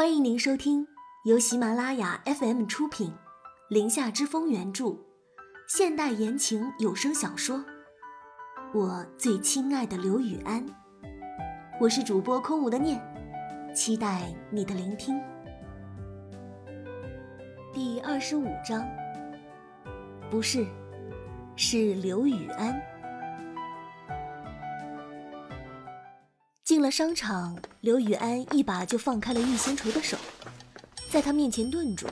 欢迎您收听由喜马拉雅 FM 出品，《林下之风》原著，现代言情有声小说《我最亲爱的刘雨安》。我是主播空无的念，期待你的聆听。第二十五章，不是，是刘雨安。进了商场，刘雨安一把就放开了玉星锤的手，在他面前顿住，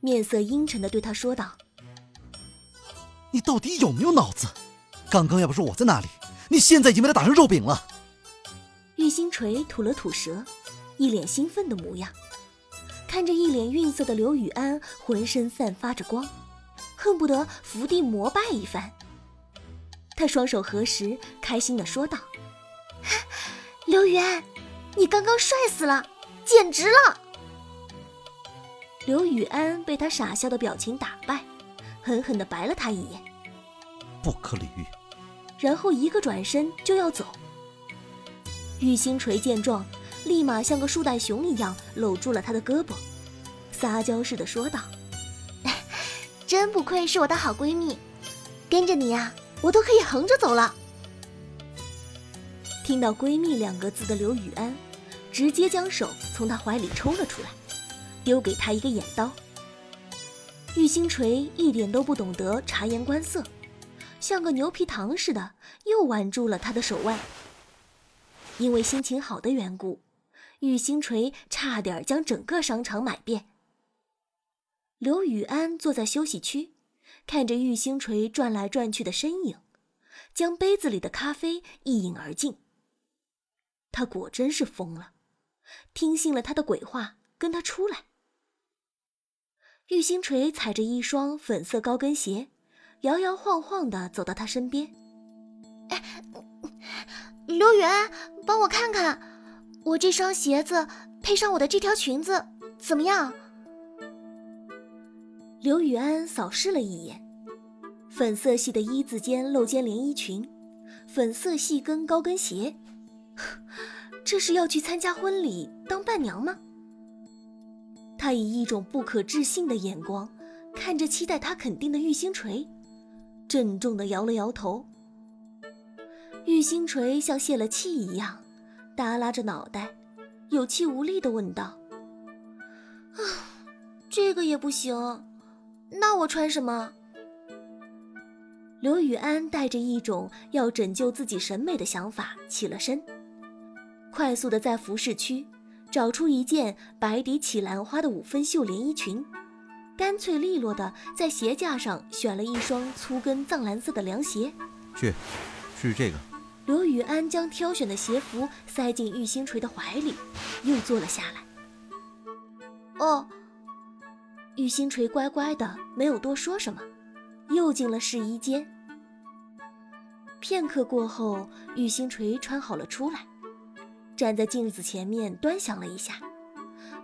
面色阴沉的对他说道：“你到底有没有脑子？刚刚要不是我在那里，你现在已经被他打成肉饼了。”玉星锤吐了吐舌，一脸兴奋的模样，看着一脸愠色的刘雨安，浑身散发着光，恨不得伏地膜拜一番。他双手合十，开心的说道。刘雨安，你刚刚帅死了，简直了！刘雨安被他傻笑的表情打败，狠狠地白了他一眼，不可理喻。然后一个转身就要走。玉星锤见状，立马像个树袋熊一样搂住了他的胳膊，撒娇似的说道：“ 真不愧是我的好闺蜜，跟着你呀，我都可以横着走了。”听到“闺蜜”两个字的刘雨安，直接将手从她怀里抽了出来，丢给她一个眼刀。玉星锤一点都不懂得察言观色，像个牛皮糖似的，又挽住了她的手腕。因为心情好的缘故，玉星锤差点将整个商场买遍。刘雨安坐在休息区，看着玉星锤转来转去的身影，将杯子里的咖啡一饮而尽。他果真是疯了，听信了他的鬼话，跟他出来。玉星锤踩着一双粉色高跟鞋，摇摇晃晃的走到他身边。刘雨安，帮我看看，我这双鞋子配上我的这条裙子怎么样？刘雨安扫视了一眼，粉色系的一字肩露肩连衣裙，粉色细跟高跟鞋。这是要去参加婚礼当伴娘吗？他以一种不可置信的眼光看着期待他肯定的玉星锤，郑重的摇了摇头。玉星锤像泄了气一样，耷拉着脑袋，有气无力的问道：“啊，这个也不行，那我穿什么？”刘雨安带着一种要拯救自己审美的想法起了身。快速的在服饰区找出一件白底起兰花的五分袖连衣裙，干脆利落的在鞋架上选了一双粗跟藏蓝色的凉鞋。去，是这个。刘雨安将挑选的鞋服塞进玉星锤的怀里，又坐了下来。哦，玉星锤乖乖的，没有多说什么，又进了试衣间。片刻过后，玉星锤穿好了出来。站在镜子前面端详了一下，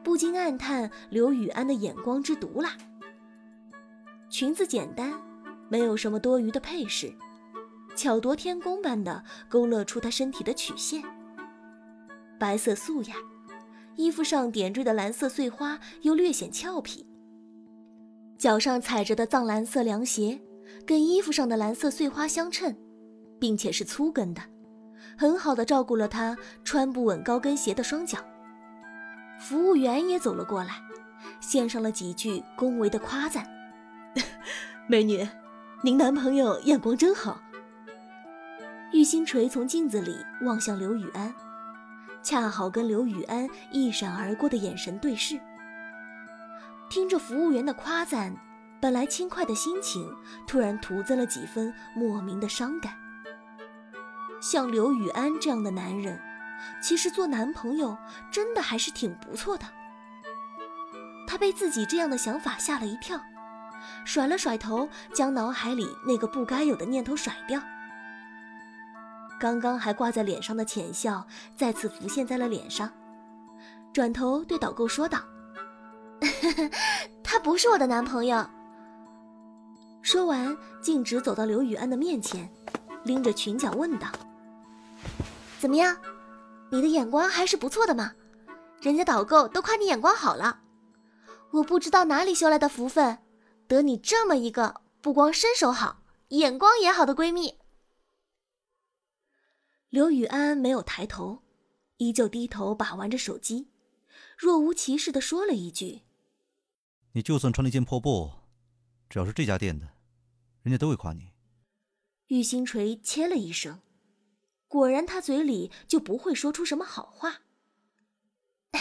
不禁暗叹刘雨安的眼光之毒辣。裙子简单，没有什么多余的配饰，巧夺天工般的勾勒出她身体的曲线。白色素雅，衣服上点缀的蓝色碎花又略显俏皮。脚上踩着的藏蓝色凉鞋，跟衣服上的蓝色碎花相衬，并且是粗跟的。很好的照顾了他穿不稳高跟鞋的双脚。服务员也走了过来，献上了几句恭维的夸赞：“ 美女，您男朋友眼光真好。”玉星锤从镜子里望向刘雨安，恰好跟刘雨安一闪而过的眼神对视。听着服务员的夸赞，本来轻快的心情突然徒增了几分莫名的伤感。像刘雨安这样的男人，其实做男朋友真的还是挺不错的。他被自己这样的想法吓了一跳，甩了甩头，将脑海里那个不该有的念头甩掉。刚刚还挂在脸上的浅笑再次浮现在了脸上，转头对导购说道：“ 他不是我的男朋友。”说完，径直走到刘雨安的面前，拎着裙角问道。怎么样，你的眼光还是不错的嘛，人家导购都夸你眼光好了。我不知道哪里修来的福分，得你这么一个不光身手好，眼光也好的闺蜜。”刘雨安没有抬头，依旧低头把玩着手机，若无其事的说了一句：“你就算穿了一件破布，只要是这家店的，人家都会夸你。”玉星锤切了一声，果然他嘴里就不会说出什么好话。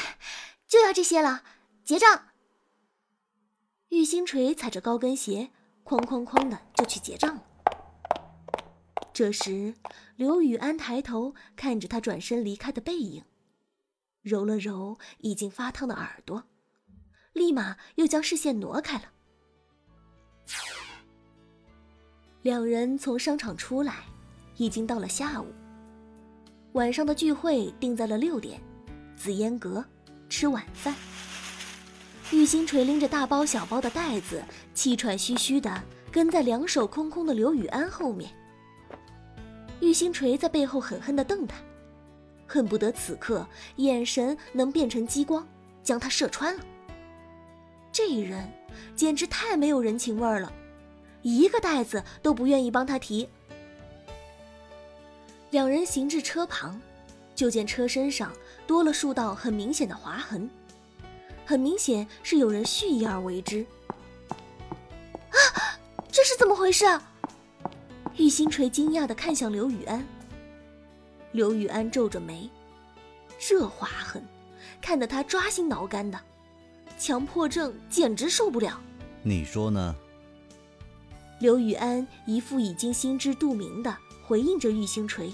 就要这些了，结账。玉星锤踩着高跟鞋，哐哐哐的就去结账了。这时，刘雨安抬头看着他转身离开的背影，揉了揉已经发烫的耳朵，立马又将视线挪开了。两人从商场出来，已经到了下午。晚上的聚会定在了六点，紫烟阁吃晚饭。玉星锤拎着大包小包的袋子，气喘吁吁的跟在两手空空的刘雨安后面。玉星锤在背后狠狠地瞪他，恨不得此刻眼神能变成激光，将他射穿了。这人简直太没有人情味了，一个袋子都不愿意帮他提。两人行至车旁，就见车身上多了数道很明显的划痕，很明显是有人蓄意而为之。啊，这是怎么回事？玉星锤惊讶地看向刘雨安，刘雨安皱着眉，这划痕，看得他抓心挠肝的，强迫症简直受不了。你说呢？刘雨安一副已经心知肚明的回应着玉星锤。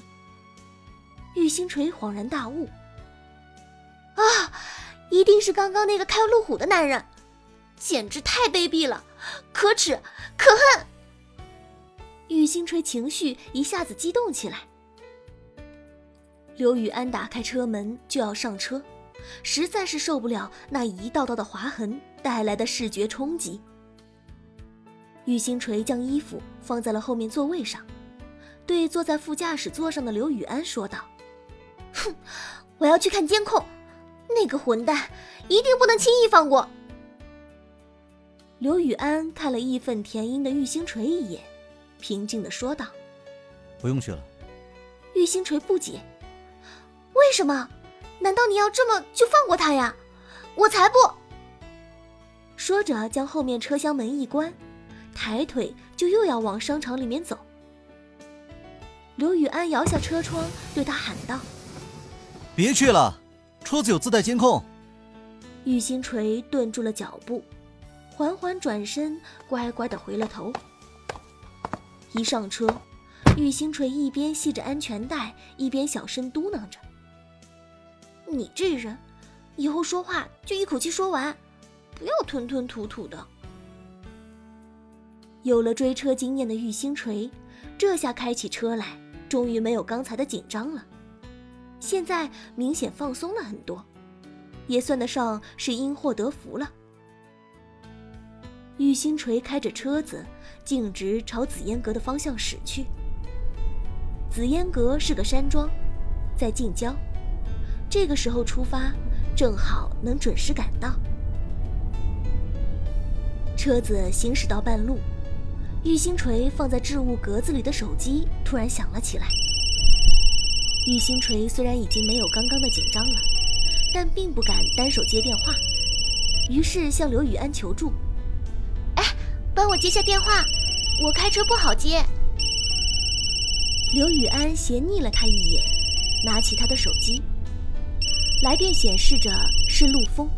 玉星锤恍然大悟，啊，一定是刚刚那个开路虎的男人，简直太卑鄙了，可耻，可恨。玉星锤情绪一下子激动起来。刘雨安打开车门就要上车，实在是受不了那一道道的划痕带来的视觉冲击。玉星锤将衣服放在了后面座位上，对坐在副驾驶座上的刘雨安说道：“哼，我要去看监控，那个混蛋一定不能轻易放过。”刘雨安看了义愤填膺的玉星锤一眼。平静的说道：“不用去了。”玉星锤不解：“为什么？难道你要这么就放过他呀？我才不！”说着，将后面车厢门一关，抬腿就又要往商场里面走。刘雨安摇下车窗，对他喊道：“别去了，车子有自带监控。”玉星锤顿住了脚步，缓缓转身，乖乖的回了头。一上车，玉星锤一边系着安全带，一边小声嘟囔着：“你这人，以后说话就一口气说完，不要吞吞吐吐的。”有了追车经验的玉星锤，这下开起车来，终于没有刚才的紧张了，现在明显放松了很多，也算得上是因祸得福了。玉星锤开着车子。径直朝紫烟阁的方向驶去。紫烟阁是个山庄，在近郊，这个时候出发正好能准时赶到。车子行驶到半路，玉星锤放在置物格子里的手机突然响了起来。玉星锤虽然已经没有刚刚的紧张了，但并不敢单手接电话，于是向刘雨安求助。哎帮我接下电话，我开车不好接。刘雨安斜睨了他一眼，拿起他的手机，来电显示着是陆峰。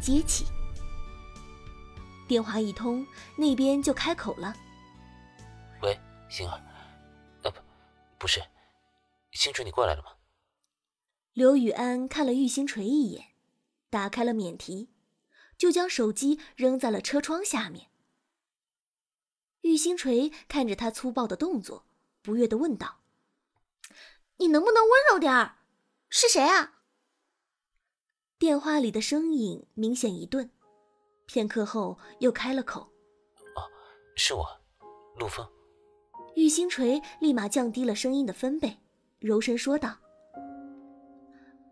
接起，电话一通，那边就开口了：“喂，星儿，呃，不，不是，星锤，你过来了吗？”刘雨安看了玉星锤一眼，打开了免提，就将手机扔在了车窗下面。玉星锤看着他粗暴的动作，不悦的问道：“你能不能温柔点儿？是谁啊？”电话里的声音明显一顿，片刻后又开了口：“哦，是我，陆风。”玉星锤立马降低了声音的分贝，柔声说道：“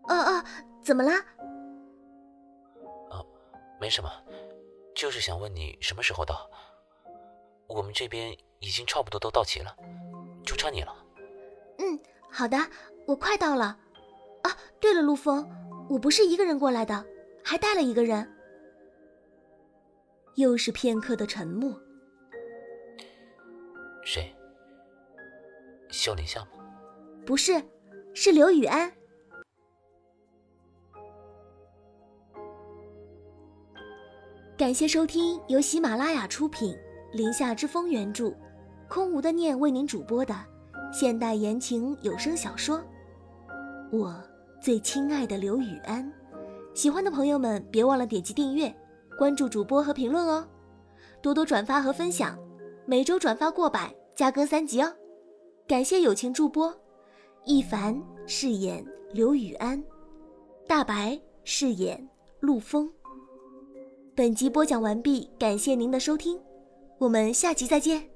哦哦，怎怎么了？啊，没什么，就是想问你什么时候到。我们这边已经差不多都到齐了，就差你了。嗯，好的，我快到了。啊，对了，陆枫，我不是一个人过来的，还带了一个人。又是片刻的沉默。谁？笑脸相吗？不是，是刘雨安。感谢收听由喜马拉雅出品。林下之风原著，空无的念为您主播的现代言情有声小说《我最亲爱的刘雨安》，喜欢的朋友们别忘了点击订阅、关注主播和评论哦，多多转发和分享，每周转发过百加更三集哦。感谢友情助播，一凡饰演刘雨安，大白饰演陆枫。本集播讲完毕，感谢您的收听。我们下集再见。